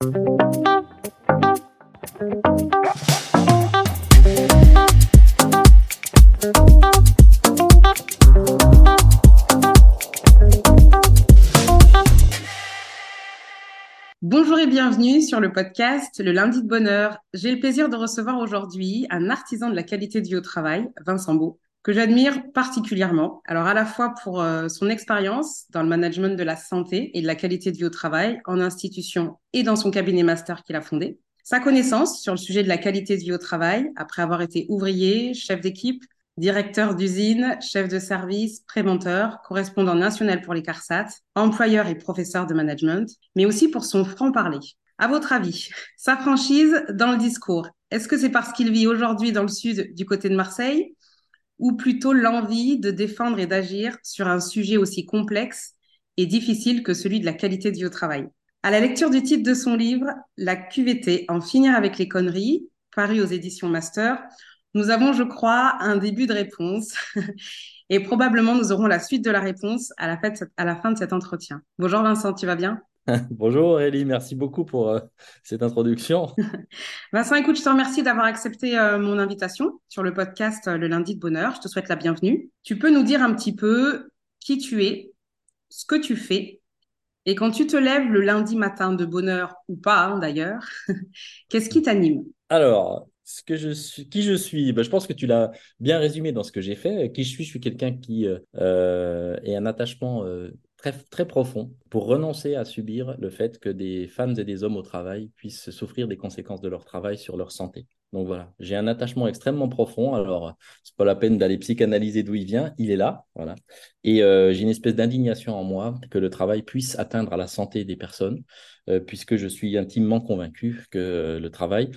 Bonjour et bienvenue sur le podcast Le lundi de bonheur. J'ai le plaisir de recevoir aujourd'hui un artisan de la qualité de vie au travail, Vincent Beau, que j'admire particulièrement. Alors à la fois pour euh, son expérience dans le management de la santé et de la qualité de vie au travail en institution et dans son cabinet master qu'il a fondé, sa connaissance sur le sujet de la qualité de vie au travail après avoir été ouvrier, chef d'équipe, directeur d'usine, chef de service, préventeur, correspondant national pour les CARSAT, employeur et professeur de management, mais aussi pour son franc-parler. À votre avis, sa franchise dans le discours, est-ce que c'est parce qu'il vit aujourd'hui dans le sud du côté de Marseille ou plutôt l'envie de défendre et d'agir sur un sujet aussi complexe et difficile que celui de la qualité de vie au travail. À la lecture du titre de son livre, La QVT, en finir avec les conneries, paru aux éditions Master, nous avons, je crois, un début de réponse. Et probablement nous aurons la suite de la réponse à la, à la fin de cet entretien. Bonjour Vincent, tu vas bien? Bonjour Aurélie, merci beaucoup pour euh, cette introduction. Vincent, écoute, je te remercie d'avoir accepté euh, mon invitation sur le podcast euh, Le lundi de bonheur. Je te souhaite la bienvenue. Tu peux nous dire un petit peu qui tu es, ce que tu fais, et quand tu te lèves le lundi matin de bonheur ou pas hein, d'ailleurs, qu'est-ce qui t'anime? Alors, ce que je suis, qui je suis, ben, je pense que tu l'as bien résumé dans ce que j'ai fait. Qui je suis, je suis quelqu'un qui euh, euh est un attachement euh, très, profond pour renoncer à subir le fait que des femmes et des hommes au travail puissent souffrir des conséquences de leur travail sur leur santé. Donc voilà, j'ai un attachement extrêmement profond. Alors, c'est pas la peine d'aller psychanalyser d'où il vient, il est là, voilà. Et euh, j'ai une espèce d'indignation en moi que le travail puisse atteindre à la santé des personnes, puisque je suis intimement convaincu que le travail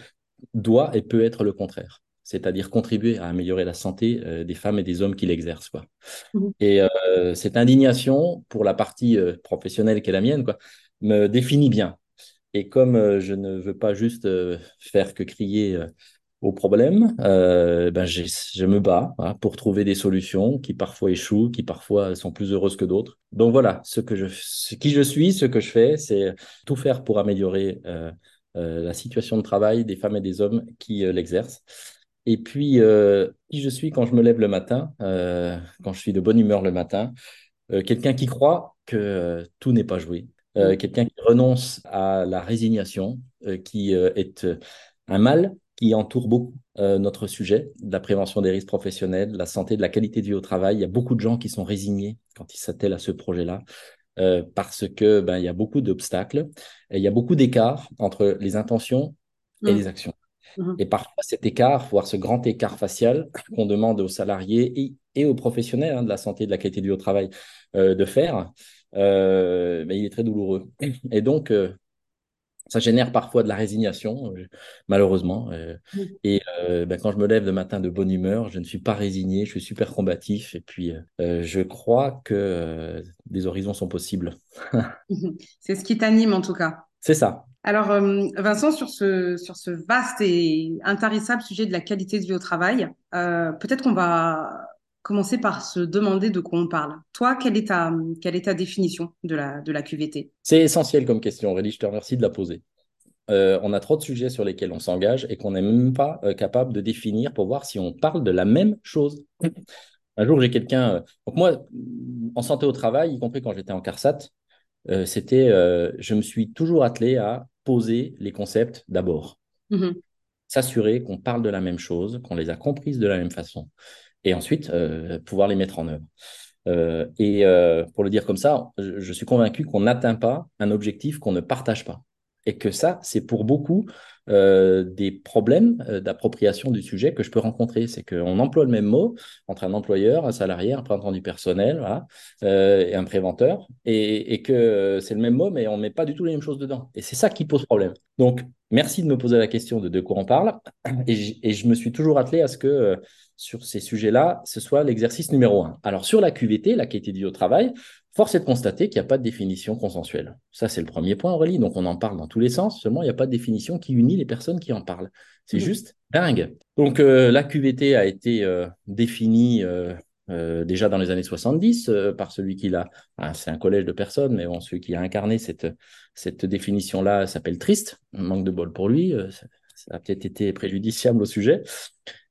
doit et peut être le contraire, c'est-à-dire contribuer à améliorer la santé euh, des femmes et des hommes qui l'exercent. Quoi. Mmh. Et euh, cette indignation, pour la partie euh, professionnelle qui est la mienne, quoi, me définit bien. Et comme je ne veux pas juste faire que crier au problème, ben je me bats hein, pour trouver des solutions qui parfois échouent, qui parfois sont plus heureuses que d'autres. Donc voilà, ce que je, ce qui je suis, ce que je fais, c'est tout faire pour améliorer la situation de travail des femmes et des hommes qui l'exercent. Et puis, euh, qui je suis quand je me lève le matin, quand je suis de bonne humeur le matin, quelqu'un qui croit que tout n'est pas joué, mm. quelqu'un qui renonce à la résignation, qui est un mal qui entoure beaucoup notre sujet, de la prévention des risques professionnels, de la santé, de la qualité de vie au travail. Il y a beaucoup de gens qui sont résignés quand ils s'attellent à ce projet-là. Euh, parce que ben, il y a beaucoup d'obstacles, et il y a beaucoup d'écarts entre les intentions et mmh. les actions. Mmh. Et parfois, cet écart, voire ce grand écart facial qu'on demande aux salariés et, aux professionnels hein, de la santé et de la qualité au travail euh, de faire, euh, ben, il est très douloureux. Et donc, ça génère parfois de la résignation, euh, malheureusement. Euh, et euh, ben, quand je me lève le matin de bonne humeur, je ne suis pas résigné, je suis super combatif. Et puis, je crois que des horizons sont possibles. C'est ce qui t'anime en tout cas. C'est ça. Alors, Vincent, sur ce, sur ce vaste et intarissable sujet de la qualité de vie au travail, peut-être qu'on va commencer par se demander de quoi on parle. Toi, quelle est ta, quelle est ta définition de la, de la QVT C'est essentiel comme question, Aurélie, je te remercie de la poser. Euh, on a trop de sujets sur lesquels on s'engage et qu'on n'est même pas euh, capable de définir pour voir si on parle de la même chose. Un jour, j'ai quelqu'un. Euh, donc, moi, en santé au travail, y compris quand j'étais en CARSAT, c'était. je me suis toujours attelé à poser les concepts d'abord. Mmh S'assurer qu'on parle de la même chose, qu'on les a comprises de la même façon et ensuite euh, pouvoir les mettre en œuvre. Euh, et euh, pour le dire comme ça, je, suis convaincu qu'on n'atteint pas un objectif qu'on ne partage pas. Et que ça, c'est pour beaucoup des problèmes d'appropriation du sujet que je peux rencontrer. C'est qu'on emploie le même mot entre un employeur, un salarié, un représentant du personnel voilà, et un préventeur, et, que c'est le même mot, mais on ne met pas du tout les mêmes choses dedans. Et c'est ça qui pose problème. Donc, merci de me poser la question de de quoi on parle. Et, et je me suis toujours attelé à ce que sur ces sujets-là, ce soit l'exercice numéro un. Alors, sur la QVT, la qualité de vie au travail, force est de constater qu'il n'y a pas de définition consensuelle. Ça, c'est le premier point, Aurélie. Donc, on en parle dans tous les sens, seulement il n'y a pas de définition qui unit les personnes qui en parlent. C'est juste dingue. Donc, euh, la QVT a été euh, définie euh, déjà dans les années 70 par celui qui l'a, c'est un collège de personnes, mais bon, celui qui a incarné cette, cette définition-là s'appelle Triste, manque de bol pour lui, ça, a peut-être été préjudiciable au sujet.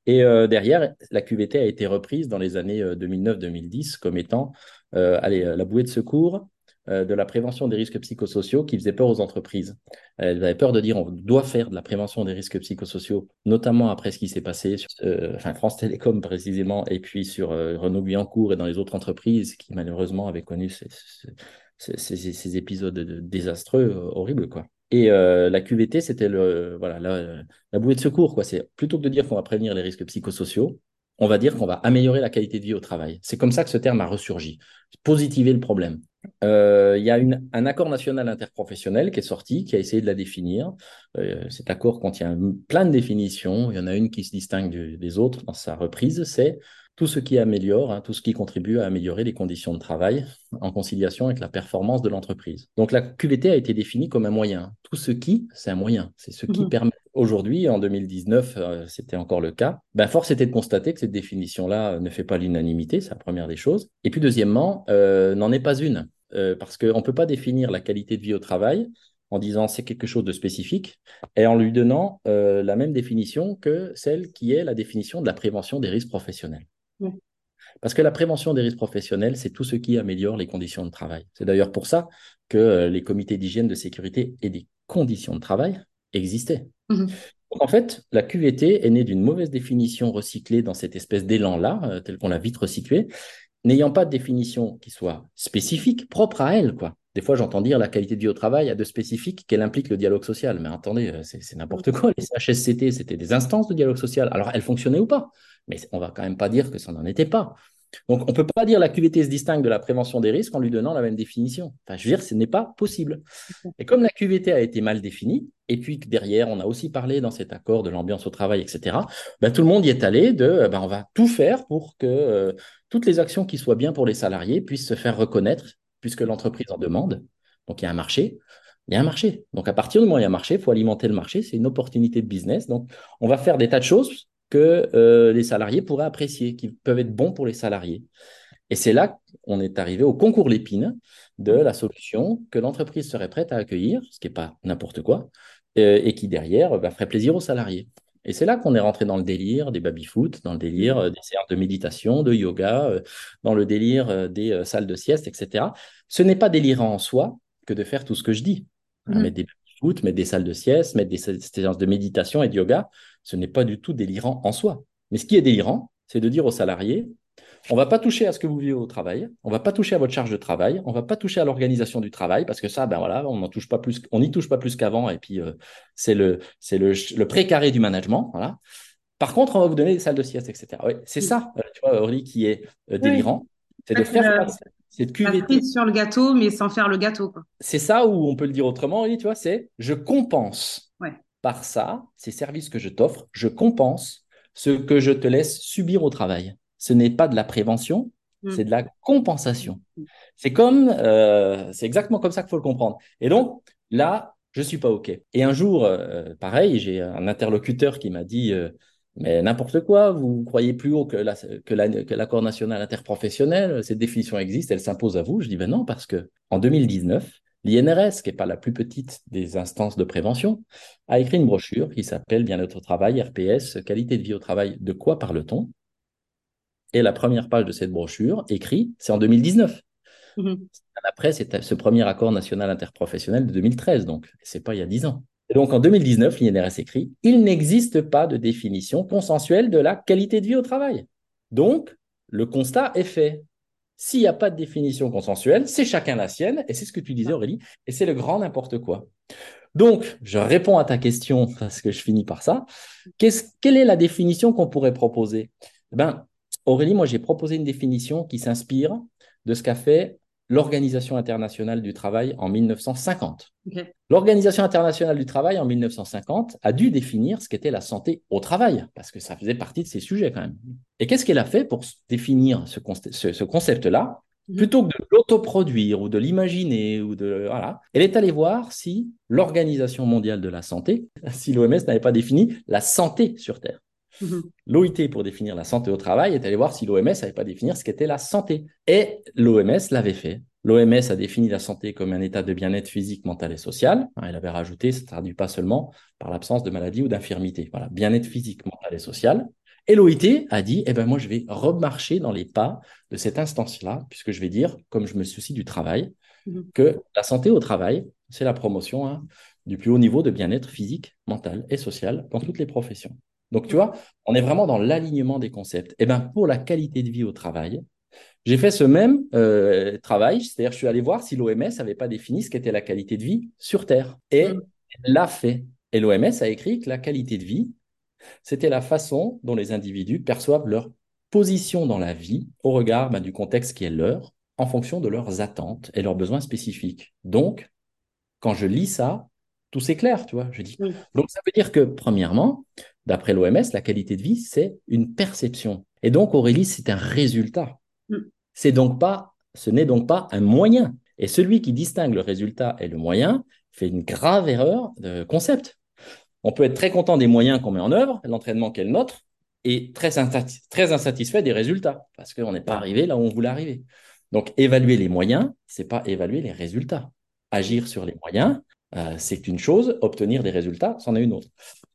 Et derrière, la QVT a été reprise dans les années 2009-2010 comme étant allez, la bouée de secours euh, de la prévention des risques psychosociaux qui faisait peur aux entreprises. Elles avaient peur de dire on doit faire de la prévention des risques psychosociaux, notamment après ce qui s'est passé sur euh, enfin, France Télécom précisément, et puis sur euh, Renault Guyancourt et dans les autres entreprises qui malheureusement avaient connu ces, ces, épisodes désastreux, horribles. quoi. Et la QVT, c'était le, voilà, la, la, bouée de secours. Quoi. C'est plutôt que de dire qu'on va prévenir les risques psychosociaux, on va dire qu'on va améliorer la qualité de vie au travail. C'est comme ça que ce terme a ressurgi. Positiver le problème. Euh, il y a un accord national interprofessionnel qui est sorti, qui a essayé de la définir. Euh, cet accord contient plein de définitions. Il y en a une qui se distingue des autres dans sa reprise, c'est tout ce qui améliore, hein, tout ce qui contribue à améliorer les conditions de travail en conciliation avec la performance de l'entreprise. Donc la QVT a été définie comme un moyen. Tout ce qui, c'est un moyen. C'est ce qui mmh. permet. Aujourd'hui, en 2019, euh, c'était encore le cas. Ben, force était de constater que cette définition-là ne fait pas l'unanimité, c'est la première des choses. Et puis deuxièmement, euh, n'en est pas une. Euh, parce qu'on ne peut pas définir la qualité de vie au travail en disant c'est quelque chose de spécifique et en lui donnant la même définition que celle qui est la définition de la prévention des risques professionnels. Parce que la prévention des risques professionnels, c'est tout ce qui améliore les conditions de travail. C'est d'ailleurs pour ça que euh, les comités d'hygiène, de sécurité et des conditions de travail existaient. Mhm. en fait, la QVT est née d'une mauvaise définition recyclée dans cette espèce d'élan-là, euh, tel qu'on l'a vite recyclé, n'ayant pas de définition qui soit spécifique, propre à elle. quoi. Des fois, j'entends dire la qualité de vie au travail a de spécifique qu'elle implique le dialogue social. Mais attendez, euh, c'est n'importe quoi. Les HSCT, c'était des instances de dialogue social. Alors, elles fonctionnaient ou pas? Mais on va quand même pas dire que ça n'en était pas. Donc, on ne peut pas dire la QVT se distingue de la prévention des risques en lui donnant la même définition. Enfin, je veux dire, ce n'est pas possible. Et comme la QVT a été mal définie, et puis que derrière, on a aussi parlé dans cet accord de l'ambiance au travail, etc., ben, tout le monde y est allé de ben, on va tout faire pour que euh, toutes les actions qui soient bien pour les salariés puissent se faire reconnaître, puisque l'entreprise en demande. Donc, il y a un marché. Il y a un marché. Donc, à partir du moment où il y a un marché, il faut alimenter le marché. C'est une opportunité de business. Donc, on va faire des tas de choses que euh, les salariés pourraient apprécier, qui peuvent être bons pour les salariés. Et c'est là qu'on est arrivé au concours Lépine de la solution que l'entreprise serait prête à accueillir, ce qui n'est pas n'importe quoi, euh, et qui derrière bah, ferait plaisir aux salariés. Et c'est là qu'on est rentré dans le délire des baby-foot, dans le délire euh, des séances de méditation, de yoga, dans le délire des salles de sieste, etc. Ce n'est pas délirant en soi que de faire tout ce que je dis. Mmh. Mettre des baby-foot, mettre des salles de sieste, mettre des séances de méditation et de yoga, ce n'est pas du tout délirant en soi. Mais ce qui est délirant, c'est de dire aux salariés, on ne va pas toucher à ce que vous vivez au travail, on ne va pas toucher à votre charge de travail, on ne va pas toucher à l'organisation du travail, parce que ça, ben voilà, on n'y touche pas plus, on n'y touche pas plus qu'avant, et puis euh, c'est le, c'est le, le précaré du management, voilà. Par contre, on va vous donner des salles de sieste, etc. c'est ça, euh, tu vois, Aurélie, qui est euh, délirant, c'est de faire cette QVT. sur le gâteau, mais sans faire le gâteau. C'est ça, ou on peut le dire autrement, Aurélie, tu vois, c'est je compense par ça, ces services que je t'offre, je compense ce que je te laisse subir au travail. Ce n'est pas de la prévention, mm. c'est de la compensation. C'est comme, euh, c'est exactement comme ça qu'il faut le comprendre. Et donc, là, je suis pas OK. Et un jour, euh, pareil, j'ai un interlocuteur qui m'a dit, euh, mais n'importe quoi, vous croyez plus haut que, l'accord national interprofessionnel, cette définition existe, elle s'impose à vous. Je dis, ben non, parce que en 2019, L'INRS, qui n'est pas la plus petite des instances de prévention, a écrit une brochure qui s'appelle Bien-être au travail, RPS, qualité de vie au travail, de quoi parle-t-on? Et la première page de cette brochure, écrit, c'est en 2019. Mmh Après, c'est ce premier accord national interprofessionnel de 2013, donc c'est pas il y a dix ans. Et donc en 2019, l'INRS écrit Il n'existe pas de définition consensuelle de la qualité de vie au travail. Donc, le constat est fait. S'il n'y a pas de définition consensuelle, c'est chacun la sienne, et c'est ce que tu disais Aurélie, et c'est le grand n'importe quoi. Donc, je réponds à ta question parce que je finis par ça. quelle est la définition qu'on pourrait proposer? Ben, Aurélie, moi j'ai proposé une définition qui s'inspire de ce qu'a fait l'Organisation internationale du travail en 1950. L'Organisation internationale du travail en 1950 a dû définir ce qu'était la santé au travail, parce que ça faisait partie de ces sujets quand même. Et qu'est-ce qu'elle a fait pour définir ce, ce, concept-là? Mhm. Plutôt que de l'autoproduire ou de l'imaginer, ou de voilà, elle est allée voir si l'Organisation mondiale de la santé, si l'OMS n'avait pas défini la santé sur Terre. Mhm. L'OIT, pour définir la santé au travail, est allé voir si l'OMS n'avait pas définir ce qu'était la santé. Et l'OMS l'avait fait. L'OMS a défini la santé comme un état de bien-être physique, mental et social. Hein, elle avait rajouté, ça ne traduit pas seulement par l'absence de maladie ou d'infirmité. Voilà, bien-être physique, mental et social. Et l'OIT a dit, eh ben moi, je vais remarcher dans les pas de cette instance-là, puisque je vais dire, comme je me soucie du travail, Mhm. que la santé au travail, c'est la promotion hein, du plus haut niveau de bien-être physique, mental et social dans toutes les professions. Donc, tu vois, on est vraiment dans l'alignement des concepts. Et bien, pour la qualité de vie au travail, j'ai fait ce même euh, travail, c'est-à-dire je suis allé voir si l'OMS n'avait pas défini ce qu'était la qualité de vie sur Terre. Et Mm. elle l'a fait. Et l'OMS a écrit que la qualité de vie, c'était la façon dont les individus perçoivent leur position dans la vie au regard ben, du contexte qui est leur, en fonction de leurs attentes et leurs besoins spécifiques. Donc, quand je lis ça, tout s'éclaire, tu vois. Je dis. Donc, ça veut dire que, premièrement, d'après l'OMS, la qualité de vie, c'est une perception. Et donc, Aurélie, c'est un résultat. Mm. C'est donc pas, ce n'est donc pas un moyen. Et celui qui distingue le résultat et le moyen fait une grave erreur de concept. On peut être très content des moyens qu'on met en œuvre, l'entraînement qu'est le nôtre, et très, insati- très insatisfait des résultats, parce qu'on n'est pas arrivé là où on voulait arriver. Donc, évaluer les moyens, c'est pas évaluer les résultats. Agir sur les moyens, euh, c'est une chose, obtenir des résultats, c'en est une autre.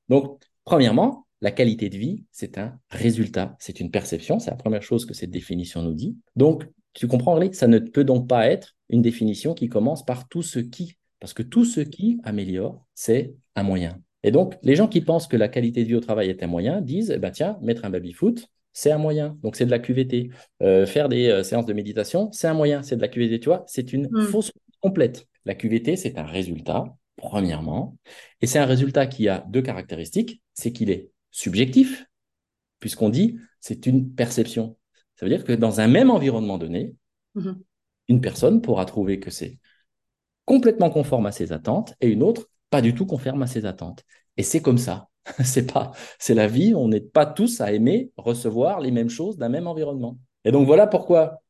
Donc, premièrement, la qualité de vie, c'est un résultat, c'est une perception, c'est la première chose que cette définition nous dit. Donc, tu comprends, Aurélie, ça ne peut donc pas être une définition qui commence par tout ce qui, parce que tout ce qui améliore, c'est un moyen. Et donc, les gens qui pensent que la qualité de vie au travail est un moyen disent, eh ben, tiens, mettre un baby-foot, c'est un moyen. Donc, c'est de la QVT. Euh, faire des euh, séances de méditation, c'est un moyen, c'est de la QVT. Tu vois, c'est une Mm. fausse complète. La QVT, c'est un résultat, premièrement. Et c'est un résultat qui a deux caractéristiques. C'est qu'il est subjectif, puisqu'on dit c'est une perception. Ça veut dire que dans un même environnement donné, Mhm. une personne pourra trouver que c'est complètement conforme à ses attentes et une autre pas du tout conforme à ses attentes. Et c'est comme ça. C'est pas, c'est la vie. On n'est pas tous à aimer recevoir les mêmes choses d'un même environnement. Et donc voilà pourquoi,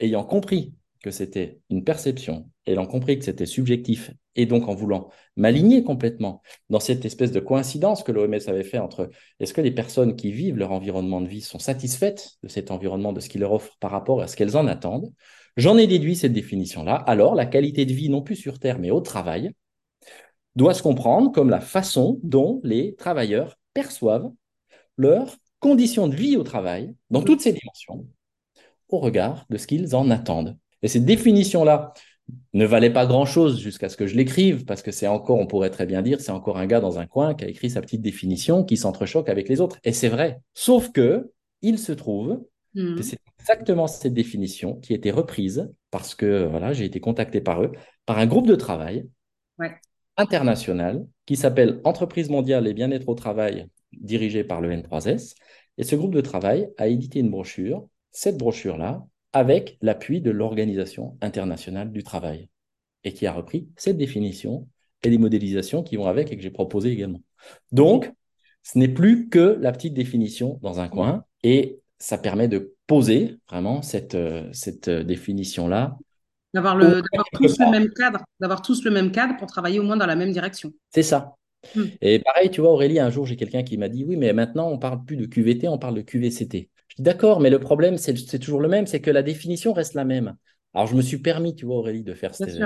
ayant compris que c'était une perception, ayant compris que c'était subjectif, et donc en voulant m'aligner complètement dans cette espèce de coïncidence que l'OMS avait fait entre est-ce que les personnes qui vivent leur environnement de vie sont satisfaites de cet environnement, de ce qu'il leur offre par rapport à ce qu'elles en attendent, j'en ai déduit cette définition-là. Alors, la qualité de vie, non plus sur Terre, mais au travail, doit se comprendre comme la façon dont les travailleurs perçoivent leurs conditions de vie au travail, dans toutes ces dimensions, au regard de ce qu'ils en attendent. Et cette définition-là ne valait pas grand-chose jusqu'à ce que je l'écrive, parce que c'est encore, on pourrait très bien dire, c'est encore un gars dans un coin qui a écrit sa petite définition, qui s'entrechoque avec les autres. Et c'est vrai. Sauf que, il se trouve Mhm. que c'est exactement cette définition qui a été reprise, parce que voilà, j'ai été contacté par eux, par un groupe de travail Ouais. international qui s'appelle Entreprise mondiale et bien-être au travail, dirigé par le N3S. Et ce groupe de travail a édité une brochure, cette brochure-là, avec l'appui de l'Organisation internationale du travail, et qui a repris cette définition et les modélisations qui vont avec et que j'ai proposées également. Donc, ce n'est plus que la petite définition dans un coin, et ça permet de poser vraiment cette, euh, cette euh, définition-là D'avoir le, d'avoir tous le même cadre, d'avoir tous le même cadre pour travailler au moins dans la même direction. C'est ça. Hmm. Et pareil, tu vois, Aurélie, un jour, j'ai quelqu'un qui m'a dit, oui, mais maintenant, on parle plus de QVT, on parle de QVCT. Je dis, d'accord, mais le problème, c'est toujours le même, c'est que la définition reste la même. Alors, je me suis permis, tu vois, Aurélie, de faire cette,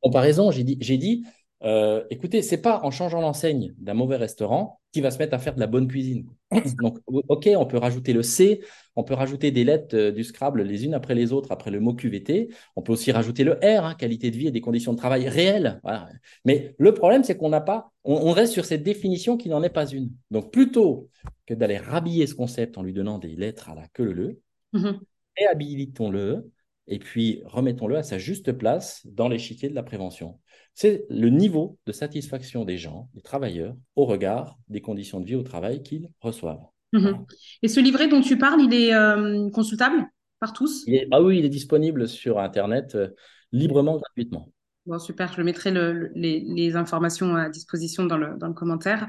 comparaison. J'ai dit, j'ai dit euh, écoutez, c'est pas en changeant l'enseigne d'un mauvais restaurant qui va se mettre à faire de la bonne cuisine. Donc, ok, on peut rajouter le C, on peut rajouter des lettres euh, du Scrabble les unes après les autres après le mot QVT. On peut aussi rajouter le R, hein, qualité de vie et des conditions de travail réelles. Voilà. Mais le problème, c'est qu'on n'a pas, on, on reste sur cette définition qui n'en est pas une. Donc, plutôt que d'aller rhabiller ce concept en lui donnant des lettres à la queue leu, Mhm. réhabilitons-le et puis remettons-le à sa juste place dans l'échiquier de la prévention. C'est le niveau de satisfaction des gens, des travailleurs, au regard des conditions de vie au travail qu'ils reçoivent. Mhm. Voilà. Et ce livret dont tu parles, il est euh, consultable par tous? Il est- ah oui, il est disponible sur Internet euh, librement, gratuitement. Bon, super, je mettrai le- le- les, les informations à disposition dans le, dans le commentaire.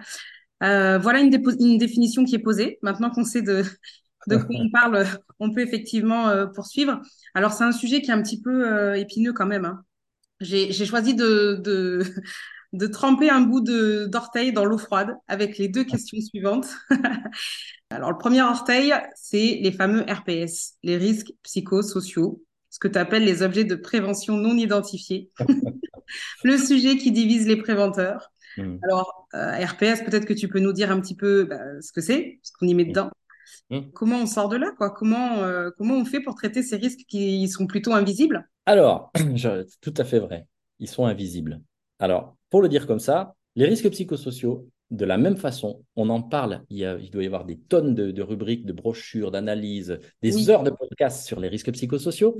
Euh, voilà une, définition qui est posée. Maintenant qu'on sait de, de quoi on parle, on peut effectivement poursuivre. Alors, c'est un sujet qui est un petit peu épineux quand même. hein. J'ai, choisi de, de, de tremper un bout d'orteil dans l'eau froide avec les deux questions suivantes. Alors, le premier orteil, c'est les fameux RPS, les risques psychosociaux, ce que tu appelles les objets de prévention non identifiés. le sujet qui divise les préventeurs. Mmh. Alors, euh, RPS, peut-être que tu peux nous dire un petit peu bah, ce que c'est, ce qu'on y met mmh. dedans. Mmh. Comment on sort de là quoi? Comment, euh, comment on fait pour traiter ces risques qui sont plutôt invisibles? Alors, tout à fait vrai. Ils sont invisibles. Alors, pour le dire comme ça, les risques psychosociaux, de la même façon, on en parle, il, il doit y avoir des tonnes de, rubriques, de brochures, d'analyses, des heures de podcasts sur les risques psychosociaux.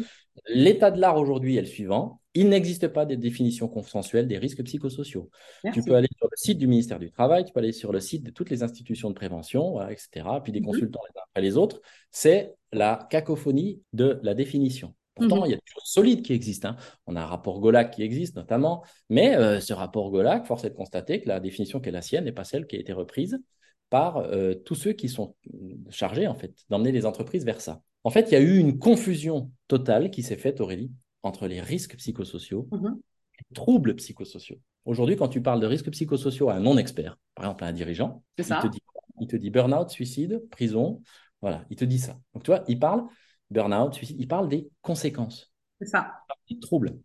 L'état de l'art aujourd'hui est le suivant. Il n'existe pas de définition consensuelle des risques psychosociaux. Tu peux aller sur le site du ministère du Travail, tu peux aller sur le site de toutes les institutions de prévention, etc., puis des mhm. consultants les uns après les autres. C'est la cacophonie de la définition. Pourtant, mhm. il y a des choses solides qui existent. Hein. On a un rapport Golac qui existe notamment, mais euh, ce rapport Golac, force est de constater que la définition qui est la sienne n'est pas celle qui a été reprise par euh, tous ceux qui sont chargés en fait d'emmener les entreprises vers ça. En fait, il y a eu une confusion totale qui s'est faite, Aurélie, entre les risques psychosociaux mhm. et les troubles psychosociaux. Aujourd'hui, quand tu parles de risques psychosociaux à un non-expert, par exemple à un dirigeant, il, Te dit, il te dit burn-out, suicide, prison, voilà, il te dit ça. Donc, tu vois, il parle burn-out, suicide, il parle des conséquences. C'est ça. Des troubles.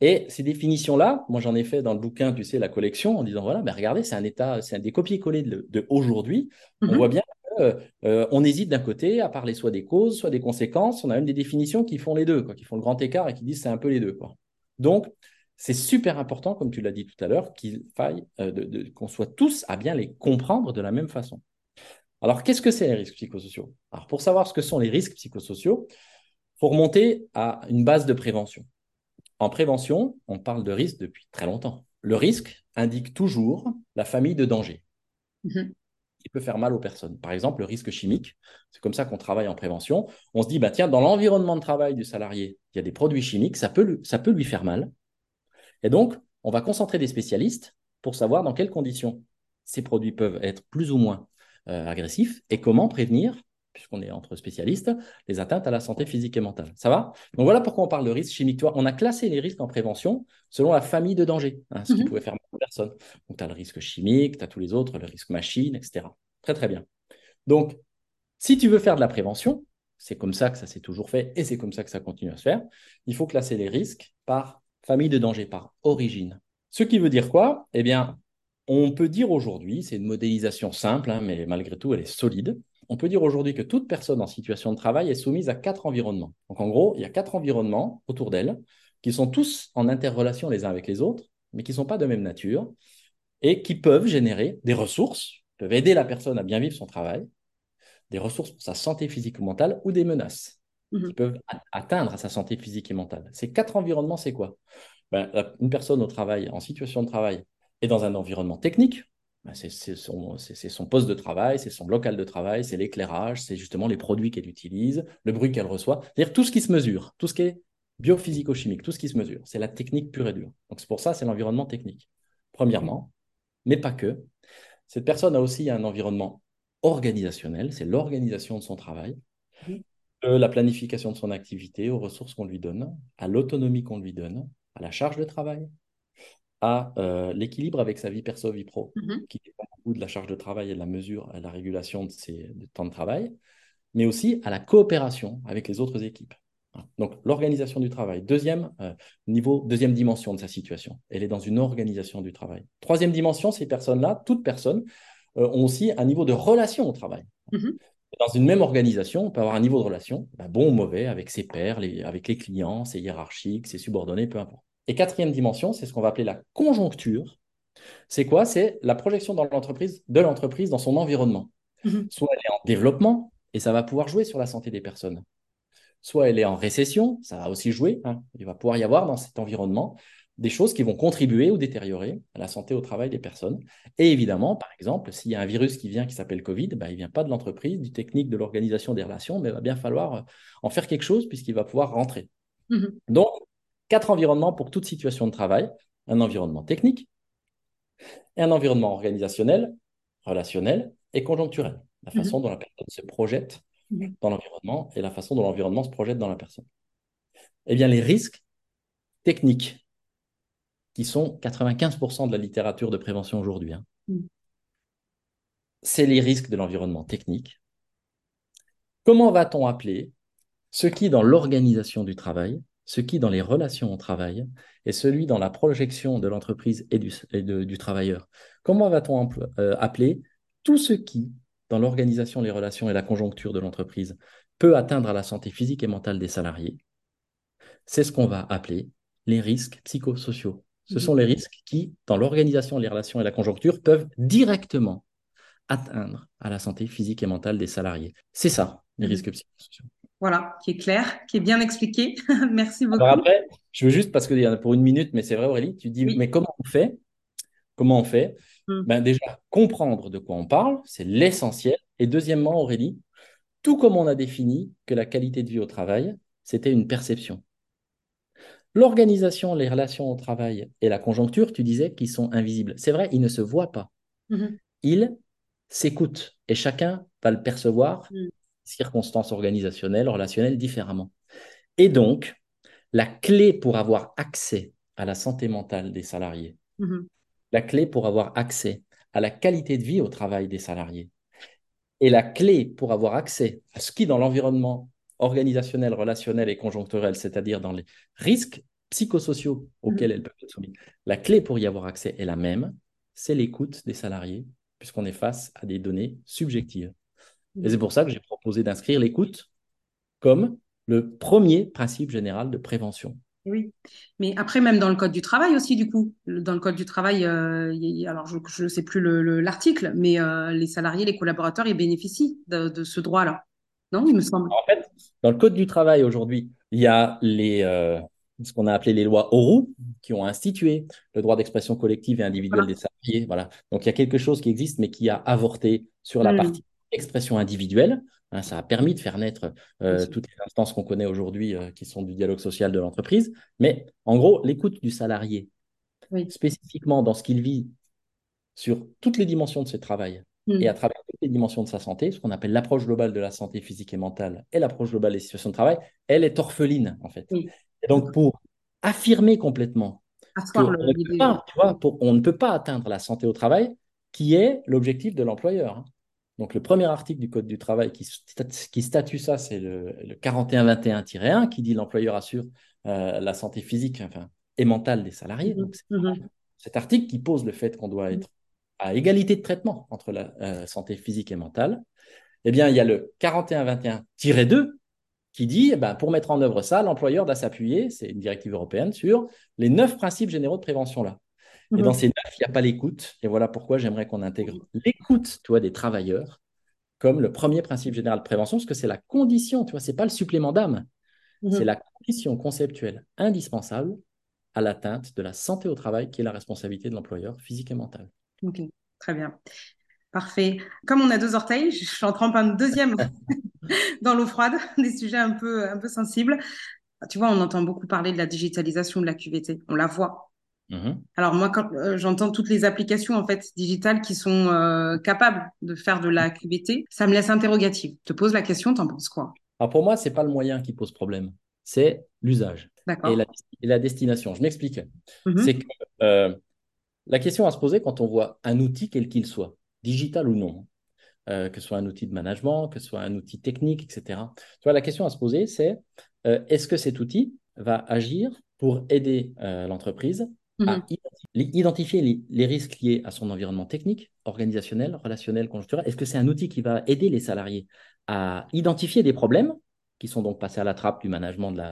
Et ces définitions-là, moi j'en ai fait dans le bouquin, tu sais, la collection, en disant voilà, mais regardez, c'est un état, c'est un des copier-coller de, aujourd'hui. On mhm. voit bien qu'on euh, hésite d'un côté à parler soit des causes, soit des conséquences. On a même des définitions qui font les deux, quoi, qui font le grand écart et qui disent c'est un peu les deux. Quoi. Donc, c'est super important, comme tu l'as dit tout à l'heure, qu'il faille euh, qu'on soit tous à bien les comprendre de la même façon. Alors, qu'est-ce que c'est les risques psychosociaux? Alors, pour savoir ce que sont les risques psychosociaux, il faut remonter à une base de prévention. En prévention, on parle de risque depuis très longtemps. Le risque indique toujours la famille de danger mhm. Qui peut faire mal aux personnes. Par exemple, le risque chimique, c'est comme ça qu'on travaille en prévention. On se dit, bah, tiens, dans l'environnement de travail du salarié, il y a des produits chimiques, ça peut, lui faire mal. Et donc, on va concentrer des spécialistes pour savoir dans quelles conditions ces produits peuvent être plus ou moins euh, agressif et comment prévenir, puisqu'on est entre spécialistes, les atteintes à la santé physique et mentale. Ça va? Donc voilà pourquoi on parle de risque chimique. On a classé les risques en prévention selon la famille de danger, hein, ce qui mhm. pouvait faire mal aux personnes. Donc tu as le risque chimique, tu as tous les autres, le risque machine, etc. Très très bien. Donc, si tu veux faire de la prévention, c'est comme ça que ça s'est toujours fait et c'est comme ça que ça continue à se faire, il faut classer les risques par famille de danger, par origine. Ce qui veut dire quoi? Eh bien, on peut dire aujourd'hui, c'est une modélisation simple, hein, mais malgré tout, elle est solide. On peut dire aujourd'hui que toute personne en situation de travail est soumise à quatre environnements. Donc en gros, il y a quatre environnements autour d'elle qui sont tous en interrelation les uns avec les autres, mais qui ne sont pas de même nature et qui peuvent générer des ressources, peuvent aider la personne à bien vivre son travail, des ressources pour sa santé physique ou mentale ou des menaces mmh qui peuvent atteindre à sa santé physique et mentale. Ces quatre environnements, c'est quoi? Ben, Une personne au travail, en situation de travail, et dans un environnement technique. Ben, c'est son, poste de travail, c'est son local de travail, c'est l'éclairage, c'est justement les produits qu'elle utilise, le bruit qu'elle reçoit, c'est-à-dire tout ce qui se mesure, tout ce qui est biophysico-chimique, tout ce qui se mesure. C'est la technique pure et dure. Donc c'est pour ça, c'est l'environnement technique. Premièrement, mais pas que. Cette personne a aussi un environnement organisationnel, c'est l'organisation de son travail, de la planification de son activité, aux ressources qu'on lui donne, à l'autonomie qu'on lui donne, à la charge de travail, à euh, l'équilibre avec sa vie perso-vie pro, mhm. qui dépend beaucoup de la charge de travail et de la mesure, à la régulation de ses temps de travail, mais aussi à la coopération avec les autres équipes. Donc, l'organisation du travail. Deuxième euh, niveau, deuxième dimension de sa situation. Elle est dans une organisation du travail. Troisième dimension, ces personnes-là, toutes personnes, euh, ont aussi un niveau de relation au travail. Mhm. Dans une même organisation, on peut avoir un niveau de relation, bah, bon ou mauvais, avec ses pairs, avec les clients, ses hiérarchiques, ses subordonnés, peu importe. Et quatrième dimension, c'est ce qu'on va appeler la conjoncture. C'est quoi? C'est la projection dans l'entreprise de l'entreprise dans son environnement. Mhm. Soit elle est en développement et ça va pouvoir jouer sur la santé des personnes. Soit elle est en récession, ça va aussi jouer. Hein. Il va pouvoir y avoir dans cet environnement des choses qui vont contribuer ou détériorer à la santé au travail des personnes. Et évidemment, par exemple, s'il y a un virus qui vient qui s'appelle Covid, bah, il ne vient pas de l'entreprise, du technique, de l'organisation des relations, mais il va bien falloir en faire quelque chose puisqu'il va pouvoir rentrer. Mhm. Donc, quatre environnements pour toute situation de travail. Un environnement technique, et un environnement organisationnel, relationnel et conjoncturel. La mhm. façon dont la personne se projette dans l'environnement et la façon dont l'environnement se projette dans la personne. Eh bien, les risques techniques, qui sont 95% de la littérature de prévention aujourd'hui, hein, mhm. c'est les risques de l'environnement technique Comment va-t-on appeler ce qui, dans l'organisation du travail, ce qui, dans les relations au travail, et celui dans la projection de l'entreprise et, du, du, travailleur Comment va-t-on euh, appeler tout ce qui, dans l'organisation, les relations et la conjoncture de l'entreprise, peut atteindre à la santé physique et mentale des salariés? C'est ce qu'on va appeler les risques psychosociaux. Ce sont les risques qui, dans l'organisation, les relations et la conjoncture, peuvent directement atteindre à la santé physique et mentale des salariés. C'est ça, les risques psychosociaux. Voilà, qui est clair, qui est bien expliqué. Merci beaucoup. Alors après, je veux juste, parce qu'il y en a pour une minute, mais c'est vrai Aurélie, tu dis, mais comment on fait? Comment on fait? Hmm. ben Déjà, comprendre de quoi on parle, c'est l'essentiel. Et deuxièmement, Aurélie, tout comme on a défini que la qualité de vie au travail, c'était une perception. L'organisation, les relations au travail et la conjoncture, tu disais qu'ils sont invisibles. C'est vrai, ils ne se voient pas. Mhm. Ils s'écoutent et chacun va le percevoir, mm. Circonstances organisationnelles, relationnelles, différemment. Et donc, la clé pour avoir accès à la santé mentale des salariés, mhm. la clé pour avoir accès à la qualité de vie au travail des salariés, et la clé pour avoir accès à ce qui, dans l'environnement organisationnelle, relationnelle et conjoncturelle, c'est-à-dire dans les risques psychosociaux auxquels elles peuvent être soumises. La clé pour y avoir accès est la même, c'est l'écoute des salariés, puisqu'on est face à des données subjectives. Et c'est pour ça que j'ai proposé d'inscrire l'écoute comme le premier principe général de prévention. Oui, mais après, même dans le Code du travail aussi, du coup, dans le Code du travail, euh, alors je ne sais plus l'article, mais euh, les salariés, les collaborateurs, ils bénéficient de ce droit-là. Non, il me semble. En fait, dans le Code du travail aujourd'hui, il y a les, euh, ce qu'on a appelé les lois Auroux qui ont institué le droit d'expression collective et individuelle des salariés. Voilà. Donc il y a quelque chose qui existe, mais qui a avorté sur la hmm. partie expression individuelle. Hein, ça a permis de faire naître euh, toutes les instances qu'on connaît aujourd'hui euh, qui sont du dialogue social de l'entreprise. Mais en gros, l'écoute du salarié, spécifiquement dans ce qu'il vit sur toutes les dimensions de ses travail, Mm. et à travers toutes les dimensions de sa santé, ce qu'on appelle l'approche globale de la santé physique et mentale et l'approche globale des situations de travail, elle est orpheline en fait. Et donc pour affirmer complètement qu'on ne, pas, tu vois, pour, on ne peut pas atteindre la santé au travail, qui est l'objectif de l'employeur. Donc le premier article du Code du travail qui, qui statue ça, c'est le, le 4121-1 qui dit l'employeur assure euh, la santé physique enfin, et mentale des salariés. Donc, mm-2 cet article qui pose le fait qu'on doit être à égalité de traitement entre la euh, santé physique et mentale, eh bien, il y a le 4121-2 qui dit, eh ben, pour mettre en œuvre ça, l'employeur doit s'appuyer, c'est une directive européenne, sur les neuf principes généraux de Et dans mhm. ces neuf, il n'y a pas l'écoute. Et voilà pourquoi j'aimerais qu'on intègre l'écoute des travailleurs comme le premier principe général de prévention, parce que c'est la condition, tu vois, ce n'est pas le supplément d'âme. Mhm. C'est la condition conceptuelle indispensable à l'atteinte de la santé au travail, qui est la responsabilité de l'employeur physique et mental. Ok, très bien. Parfait. Comme on a deux orteils, je en trempe un deuxième dans l'eau froide, des sujets un peu, un peu sensibles. Tu vois, on entend beaucoup parler de la digitalisation de la QVT. On la voit. Mm-hmm. Alors moi, quand euh, j'entends toutes les applications en fait digitales qui sont euh, capables de faire de la QVT, ça me laisse interrogative. Je te pose la question, t'en penses quoi? Alors pour moi, c'est pas le moyen qui pose problème, c'est l'usage et la, et la, destination. Je m'explique. Mm-hmm. C'est que euh, la question à se poser quand on voit un outil quel qu'il soit, digital ou non, euh, que ce soit un outil de management, que ce soit un outil technique, etc. Tu vois, la question à se poser, c'est euh, est-ce que cet outil va agir pour aider euh, à mhm. identifier les, risques liés à son environnement technique, organisationnel, relationnel, conjoncturel Est-ce que c'est un outil qui va aider les salariés à identifier des problèmes qui sont donc passés à la trappe du management de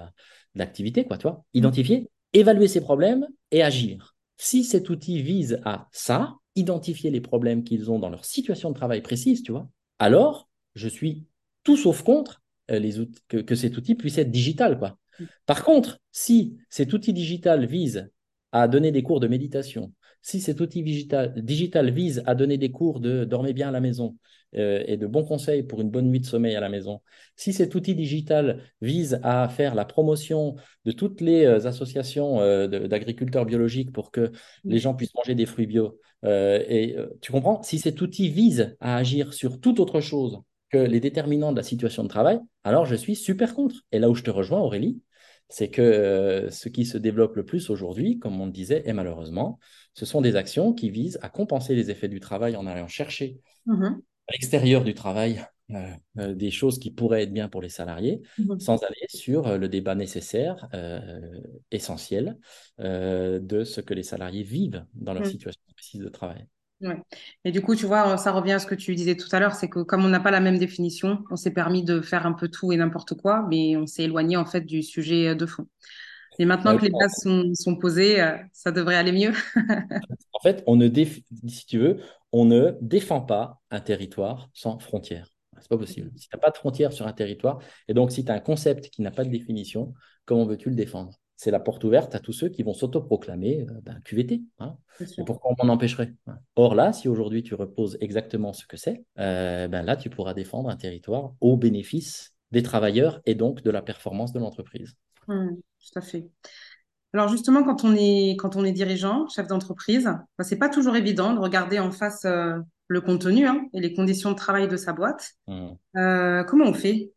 l'activité, quoi, tu vois? Identifier, évaluer ces problèmes et agir. Si cet outil vise à ça, identifier les problèmes qu'ils ont dans leur situation de travail précise, tu vois, alors je suis tout sauf contre euh, les que, cet outil puisse être digital. Quoi. Par contre, si cet outil digital vise à donner des cours de méditation, si cet outil digital, vise à donner des cours de dormez bien à la maison euh, et de bons conseils pour une bonne nuit de sommeil à la maison, si cet outil digital vise à faire la promotion de toutes les euh, associations euh, d'agriculteurs biologiques pour que les gens puissent manger des fruits bio, et tu comprends, si cet outil vise à agir sur toute autre chose que les déterminants de la situation de travail, alors je suis super contre. Et là où je te rejoins, Aurélie, c'est que ce qui se développe le plus aujourd'hui, comme on le disait, et malheureusement, ce sont des actions qui visent à compenser les effets du travail en allant chercher mmh à l'extérieur du travail des choses qui pourraient être bien pour les salariés, Mhm. sans aller sur le débat nécessaire, essentiel, de ce que les salariés vivent dans leur Mhm. situation précise de travail. Ouais. Et du coup, tu vois, ça revient à ce que tu disais tout à l'heure, c'est que comme on n'a pas la même définition, on s'est permis de faire un peu tout et n'importe quoi, mais on s'est éloigné en fait du sujet de fond. Et maintenant Euh, que les bases sont, sont posées, euh, ça devrait aller mieux. En fait, on ne déf- si tu veux, on ne défend pas un territoire sans frontières. C'est pas possible. Si tu n'as pas de frontières sur un territoire, et donc si tu as un concept qui n'a pas de définition, comment veux-tu le défendre? C'est la porte ouverte à tous ceux qui vont s'autoproclamer euh, ben, QVT. hein. Et pourquoi on m'en empêcherait hein? Or là, si aujourd'hui tu reposes exactement ce que c'est, euh, ben là, tu pourras défendre un territoire au bénéfice des travailleurs et donc de la performance de l'entreprise. Mhm, tout à fait. Alors justement, quand on est, quand on est dirigeant, chef d'entreprise, bah, c'est pas toujours évident de regarder en face euh, le contenu hein, et les conditions de travail de sa boîte. Euh, comment on fait?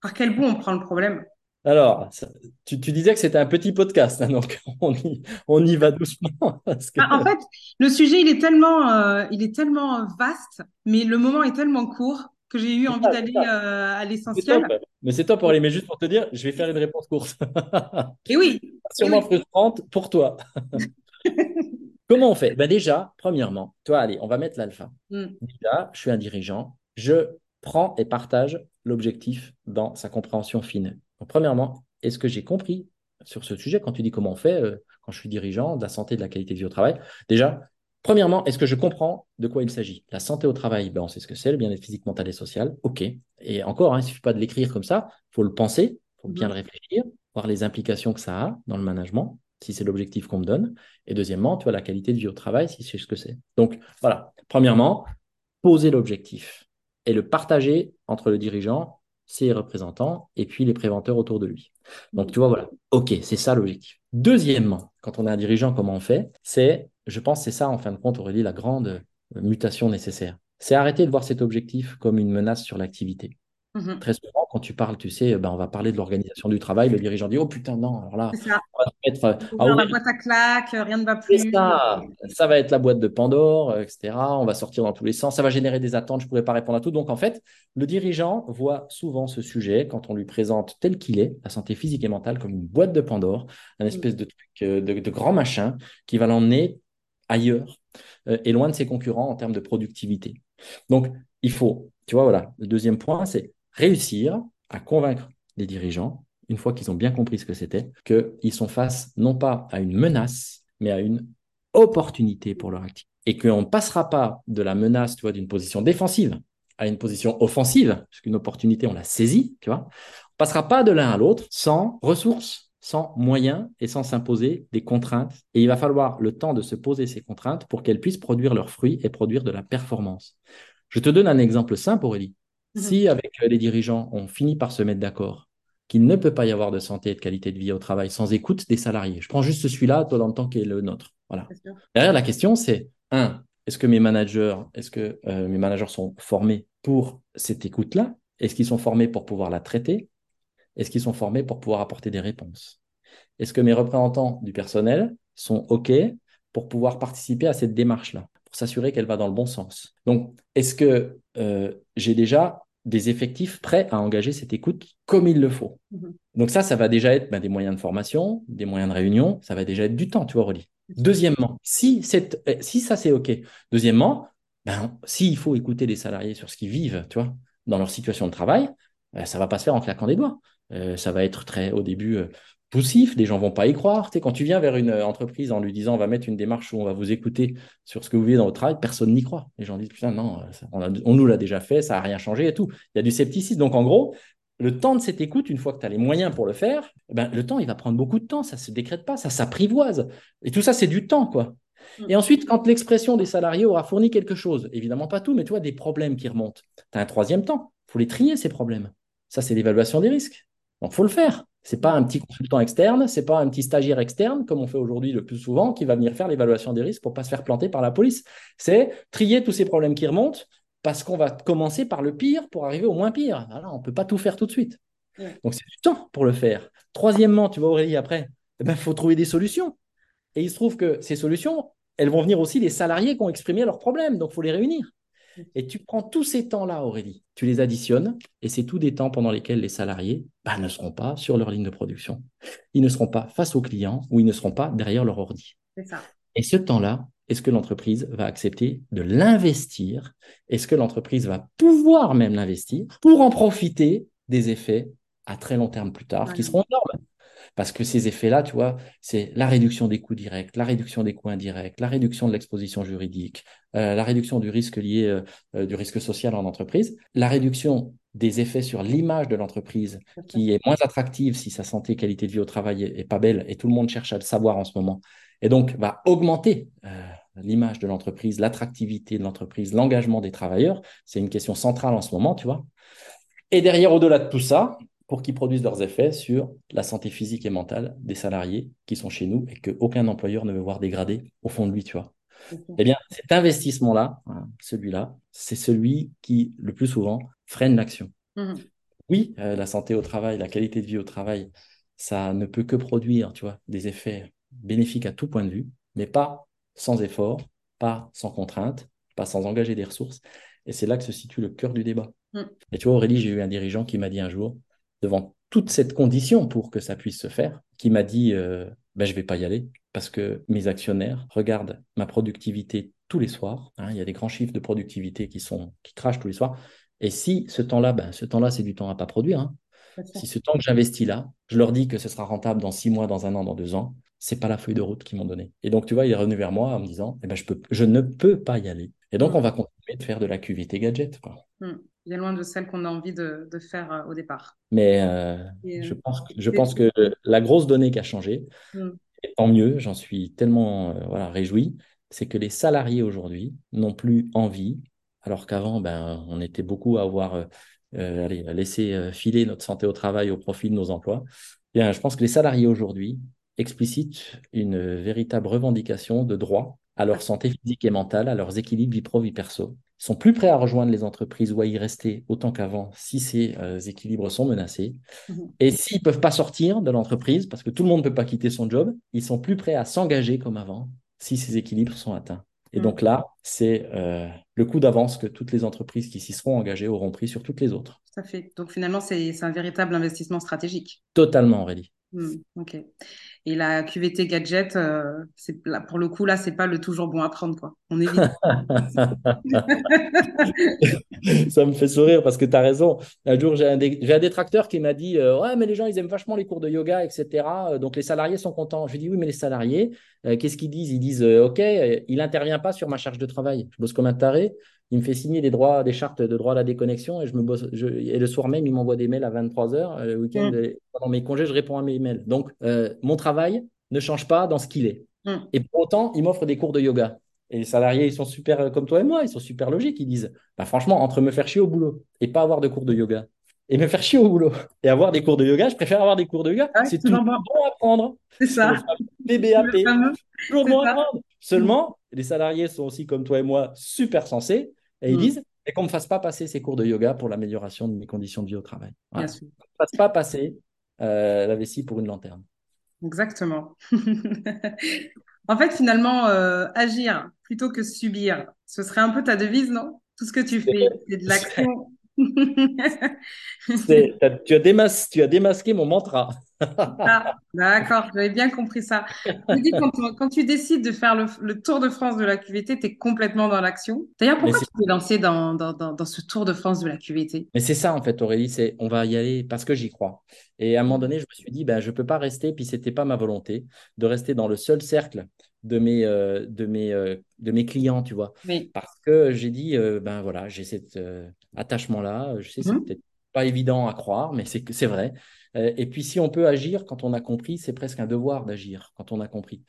Par quel bout on prend le problème? Alors, tu, tu disais que c'était un petit podcast, hein, donc on y, on y va doucement. Parce que... Ah, en fait, le sujet, il est tellement, euh, il est tellement vaste, mais le moment est tellement court que j'ai eu envie d'aller euh, à l'essentiel. Mais c'est top pour aller. Mais juste pour te dire, je vais faire une réponse courte. Et oui, et Sûrement oui. frustrante pour toi. Comment on fait? Ben Déjà, premièrement, toi, allez, on va mettre l'alpha. Mm, Déjà, je suis un dirigeant. Je prends et partage l'objectif dans sa compréhension fine. Donc, premièrement, est-ce que j'ai compris sur ce sujet quand tu dis comment on fait euh, quand je suis dirigeant de la santé, de la qualité de vie au travail? Déjà, premièrement, est-ce que je comprends de quoi il s'agit? La santé au travail, ben, on sait ce que c'est, le bien-être physique, mental et social. OK. Et encore, hein, il ne suffit pas de l'écrire comme ça, il faut le penser, il faut bien mhm, le réfléchir, voir les implications que ça a dans le management, si c'est l'objectif qu'on me donne. Et deuxièmement, tu vois, la qualité de vie au travail, si c'est ce que c'est. Donc, voilà. Premièrement, poser l'objectif et le partager entre le dirigeant, ses représentants et puis les préventeurs autour de lui. Donc, tu vois, voilà. OK, c'est ça l'objectif. Deuxièmement, quand on est un dirigeant, comment on fait? C'est, je pense, c'est ça, en fin de compte, Aurélie, la grande euh, mutation nécessaire. C'est arrêter de voir cet objectif comme une menace sur l'activité. Mhm. Très souvent, quand tu parles, tu sais, ben, on va parler de l'organisation du travail, le dirigeant dit, oh putain, non, alors là, ça. on va se mettre euh, la boîte à claques, rien ne va c'est plus. ça, ça va être la boîte de Pandore, euh, etc. On va sortir dans tous les sens, ça va générer des attentes, je ne pourrais pas répondre à tout. Donc en fait, le dirigeant voit souvent ce sujet quand on lui présente tel qu'il est, la santé physique et mentale, comme une boîte de Pandore, un Mm, espèce de truc, euh, de, de grand machin qui va l'emmener ailleurs euh, et loin de ses concurrents en termes de productivité. Donc il faut, tu vois, voilà, le deuxième point, c'est réussir à convaincre les dirigeants une fois qu'ils ont bien compris ce que c'était, qu'ils sont face non pas à une menace, mais à une opportunité pour leur activité. Et qu'on ne passera pas de la menace, tu vois, d'une position défensive à une position offensive, parce qu'une opportunité, on la saisit, tu vois. On passera pas de l'un à l'autre sans ressources, sans moyens et sans s'imposer des contraintes. Et il va falloir le temps de se poser ces contraintes pour qu'elles puissent produire leurs fruits et produire de la performance. Je te donne un exemple simple, Aurélie. Mhm. Si avec les dirigeants, on finit par se mettre d'accord qu'il ne peut pas y avoir de santé et de qualité de vie au travail sans écoute des salariés. Je prends juste celui-là, toi, dans le temps qui est le nôtre. Voilà. Derrière, la question, c'est un, est-ce que mes managers, est-ce que euh, mes managers sont formés pour cette écoute-là? Est-ce qu'ils sont formés pour pouvoir la traiter? Est-ce qu'ils sont formés pour pouvoir apporter des réponses? Est-ce que mes représentants du personnel sont OK pour pouvoir participer à cette démarche-là, pour s'assurer qu'elle va dans le bon sens? Donc, est-ce que euh, j'ai déjà des effectifs prêts à engager cette écoute comme il le faut Mhm. Donc ça, ça va déjà être ben, des moyens de formation, des moyens de réunion, ça va déjà être du temps, tu vois, Rolly. Deuxièmement, si, euh, si ça c'est OK. Deuxièmement, ben, s'il faut écouter les salariés sur ce qu'ils vivent, tu vois, dans leur situation de travail, euh, ça va pas se faire en claquant des doigts. Euh, ça va être très, au début, euh, poussif, des gens vont pas y croire. Tu sais, quand tu viens vers une euh, entreprise en lui disant on va mettre une démarche où on va vous écouter sur ce que vous vivez dans votre travail, personne n'y croit. Les gens disent putain, non, euh, ça- on, a- on nous l'a déjà fait, ça n'a rien changé et tout. Il y a du scepticisme. Donc en gros, le temps de cette écoute, une fois que tu as les moyens pour le faire, ben, le temps, il va prendre beaucoup de temps. Ça ne se décrète pas, ça s'apprivoise. Et tout ça, c'est du temps, quoi. Mm. Et ensuite, quand l'expression des salariés aura fourni quelque chose, évidemment pas tout, mais tu vois, des problèmes qui remontent, tu as un troisième temps. Il faut les trier, ces problèmes. Ça, c'est l'évaluation des risques. Donc, il faut le faire. Ce n'est pas un petit consultant externe, ce n'est pas un petit stagiaire externe, comme on fait aujourd'hui le plus souvent, qui va venir faire l'évaluation des risques pour ne pas se faire planter par la police. C'est trier tous ces problèmes qui remontent, parce qu'on va commencer par le pire pour arriver au moins pire. Voilà, on ne peut pas tout faire tout de suite. Ouais. Donc, c'est du temps pour le faire. Troisièmement, tu vois, Aurélie, après, il ben, faut trouver des solutions. Et il se trouve que ces solutions, elles vont venir aussi des salariés qui ont exprimé leurs problèmes. Donc, il faut les réunir. Et tu prends tous ces temps-là, Aurélie, tu les additionnes, et c'est tous des temps pendant lesquels les salariés bah, ne seront pas sur leur ligne de production. Ils ne seront pas face aux clients ou ils ne seront pas derrière leur ordi. Ça. Et ce temps-là, est-ce que l'entreprise va accepter de l'investir? Est-ce que l'entreprise va pouvoir même l'investir pour en profiter des effets à très long terme plus tard, qui seront énormes? Parce que ces effets-là, tu vois, c'est la réduction des coûts directs, la réduction des coûts indirects, la réduction de l'exposition juridique, euh, la réduction du risque lié, euh, euh, du risque social en entreprise, la réduction des effets sur l'image de l'entreprise qui est moins attractive si sa santé, qualité de vie au travail est, pas belle et tout le monde cherche à le savoir en ce moment. Et donc, va augmenter l'image de l'entreprise, l'attractivité de l'entreprise, l'engagement des travailleurs. C'est une question centrale en ce moment, tu vois. Et derrière, au-delà de tout ça, pour qu'ils produisent leurs effets sur la santé physique et mentale des salariés qui sont chez nous et qu'aucun employeur ne veut voir dégrader au fond de lui, tu vois. Eh bien, cet investissement-là, hein, celui-là, c'est celui qui, le plus souvent, freine l'action. Mmh. Oui, euh, la santé au travail, la qualité de vie au travail, ça ne peut que produire, tu vois, des effets bénéfiques à tout point de vue, mais pas sans effort, pas sans contrainte, pas sans engager des ressources. Et c'est là que se situe le cœur du débat. Mmh. Et tu vois, Aurélie, j'ai eu un dirigeant qui m'a dit un jour, devant toute cette condition pour que ça puisse se faire, qui m'a dit euh, ben, je ne vais pas y aller parce que mes actionnaires regardent ma productivité tous les soirs. Hein, il y a des grands chiffres de productivité qui, sont, qui crachent tous les soirs. Et si ce temps-là, ben, ce temps-là, c'est du temps à pas produire. Hein. Si ce temps que j'investis là, je leur dis que ce sera rentable dans six mois, dans un an, dans deux ans, c'est pas la feuille de route qu'ils m'ont donnée. Et donc, tu vois, il est revenu vers moi en me disant, eh ben, je, peux, je ne peux pas y aller. Et donc, on va continuer de faire de la QVT gadget. Quoi. Mmh bien loin de celle qu'on a envie de, faire euh, au départ. Mais euh, je, euh, pense, je pense que la grosse donnée qui a changé, mm. et tant mieux, j'en suis tellement voilà, réjoui, c'est que les salariés aujourd'hui n'ont plus envie, alors qu'avant, ben, on était beaucoup à avoir laissé filer notre santé au travail au profit de nos emplois. Bien, je pense que les salariés aujourd'hui explicitent une véritable revendication de droit à leur santé physique et mentale, à leurs équilibres vie pro, vie perso sont plus prêts à rejoindre les entreprises ou à y rester autant qu'avant si ces euh, équilibres sont menacés. Mhm. Et s'ils ne peuvent pas sortir de l'entreprise, parce que tout le monde ne peut pas quitter son job, ils sont plus prêts à s'engager comme avant si ces équilibres sont atteints. Et donc là, c'est euh, le coup d'avance que toutes les entreprises qui s'y seront engagées auront pris sur toutes les autres. Ça fait. Donc finalement, c'est un véritable investissement stratégique. Totalement, Aurélie. Hmm, ok. Et la QVT gadget, euh, c'est là, pour le coup, là, c'est pas le toujours bon à prendre, quoi. On évite. ça me fait sourire parce que tu as raison. Un jour, j'ai un, détracteur qui m'a dit euh, Ouais, mais les gens, ils aiment vachement les cours de yoga, etc. Donc les salariés sont contents. Je lui dis Oui, mais les salariés, euh, qu'est-ce qu'ils disent? Ils disent Ok, il n'intervient pas sur ma charge de travail. Je bosse comme un taré il me fait signer des droits, des chartes de droit à la déconnexion et je me bosse. et le soir même, il m'envoie des mails à 23h. Le week-end, mm. pendant mes congés, je réponds à mes mails. Donc, euh, mon travail ne change pas dans ce qu'il est. Mm. Et pour autant, il m'offre des cours de yoga. Et les salariés, ils sont super euh, comme toi et moi, ils sont super logiques. Ils disent bah, franchement, entre me faire chier au boulot et pas avoir de cours de yoga et me faire chier au boulot et avoir des cours de yoga, je préfère avoir des cours de yoga. c'est toujours bon à prendre. C'est ça. BBAP. Toujours bon à prendre. Seulement, les salariés sont aussi comme toi et moi super sensés et ils mm. disent et qu'on ne me fasse pas passer ces cours de yoga pour l'amélioration de mes conditions de vie au travail. Bien sûr. Qu'on ne fasse pas passer euh, la vessie pour une lanterne. Exactement. en fait, finalement, euh, agir plutôt que subir, ce serait un peu ta devise, non? Tout ce que tu fais, c'est de l'action tu, as démas, tu as démasqué mon mantra. ah, D'accord, j'avais bien compris ça. quand, tu décides de faire le, Tour de France de la QVT, tu es complètement dans l'action. D'ailleurs, pourquoi tu t'es lancé dans, dans, dans, ce Tour de France de la QVT Mais c'est ça, en fait, Aurélie, c'est on va y aller parce que j'y crois. Et à un moment donné, je me suis dit, ben, je ne peux pas rester, puis ce n'était pas ma volonté, de rester dans le seul cercle de mes, euh, de mes, euh, de mes clients, tu vois. Parce que j'ai dit, euh, ben voilà, j'ai cet attachement-là. Je sais, c'est mmh. peut-être pas évident à croire, mais c'est, c'est vrai. et puis, si on peut agir quand on a compris, c'est presque un devoir d'agir quand on a compris.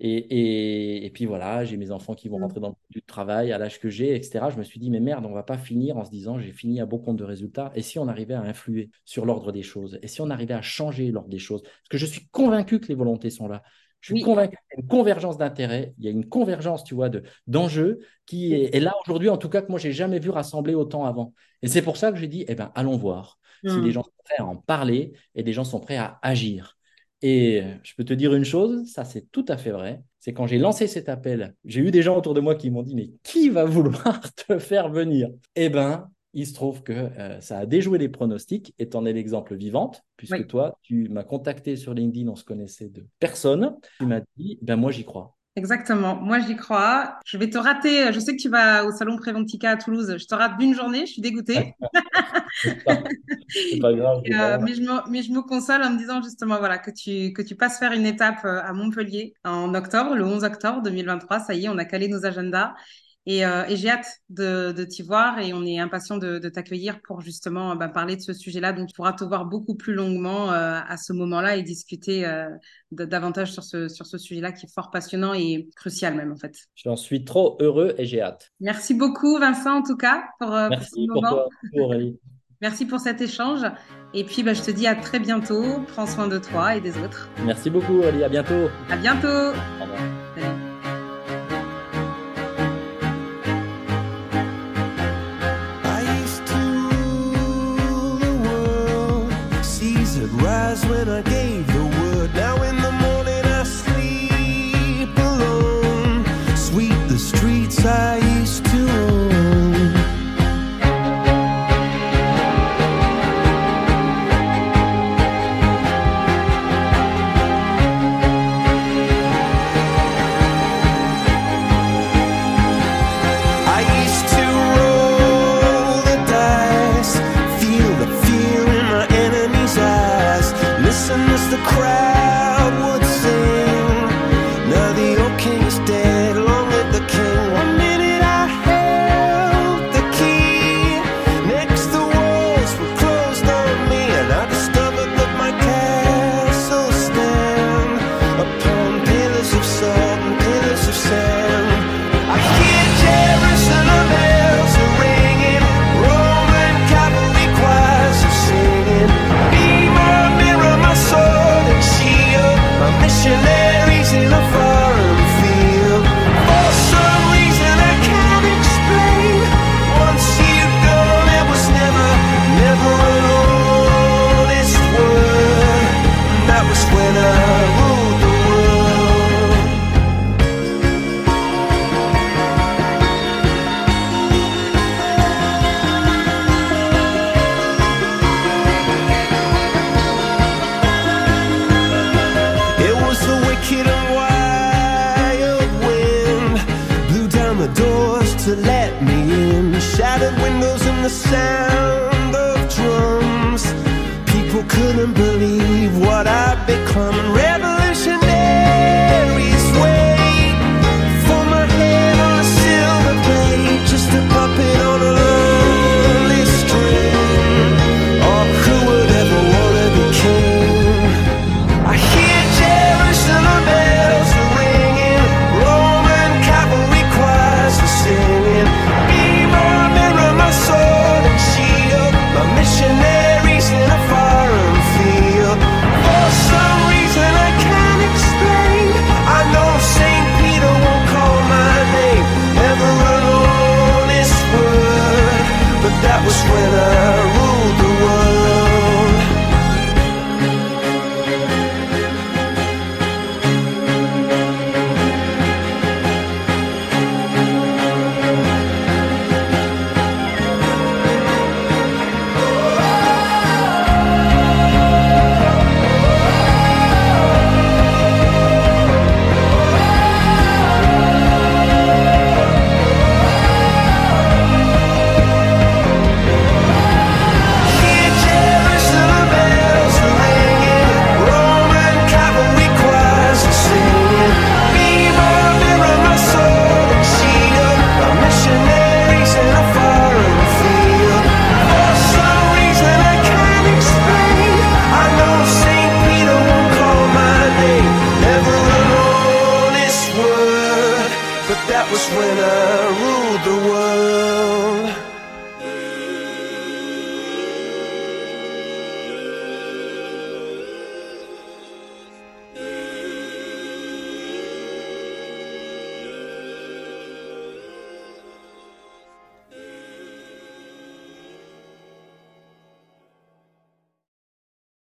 Et, et, et puis voilà, j'ai mes enfants qui vont mmh. rentrer dans le travail à l'âge que j'ai, etc. Je me suis dit, mais merde, on va pas finir en se disant, j'ai fini à beau compte de résultats. Et si on arrivait à influer sur l'ordre des choses? Et si on arrivait à changer l'ordre des choses? Parce que je suis convaincu que les volontés sont là. Je suis convaincu qu'il y a une convergence d'intérêts, il y a une convergence, tu vois, d'enjeux qui est, là aujourd'hui, en tout cas, que moi, j'ai jamais vu rassembler autant avant. Et c'est pour ça que j'ai dit, eh ben, allons voir si les hmm. gens sont prêts à en parler et des gens sont prêts à agir. Et je peux te dire une chose, ça c'est tout à fait vrai, c'est quand j'ai lancé cet appel, j'ai eu des gens autour de moi qui m'ont dit, mais qui va vouloir te faire venir? Eh ben, il se trouve que euh, ça a déjoué les pronostics et tu en es l'exemple vivante, puisque toi, tu m'as contacté sur LinkedIn, on se connaissait de personne. Tu m'as dit, ben moi j'y crois. Exactement. Moi, j'y crois. Je vais te rater. Je sais que tu vas au salon Préventica à Toulouse. Je te rate d'une journée. Je suis dégoûtée. c'est pas, grave. Euh, mais, je me, mais je me console en me disant justement voilà, que, tu, que tu passes faire une étape euh, à Montpellier en octobre, le 11 octobre 2023. Ça y est, on a calé nos agendas. Euh, et, j'ai hâte de, de t'y voir et on est impatient de, de t'accueillir pour justement bah, parler de ce sujet-là. Donc, tu pourras te voir beaucoup plus longuement euh, à ce moment-là et discuter euh, davantage sur ce, sur ce sujet-là qui est fort passionnant et crucial même en fait. J'en suis trop heureux et j'ai hâte. Merci beaucoup Vincent en tout cas pour, Merci pour, toi. Merci pour cet échange. Et puis, bah, je te dis à très bientôt. Prends soin de toi et des autres. Merci beaucoup, Aurélie. À bientôt. À bientôt. Au revoir. again. love.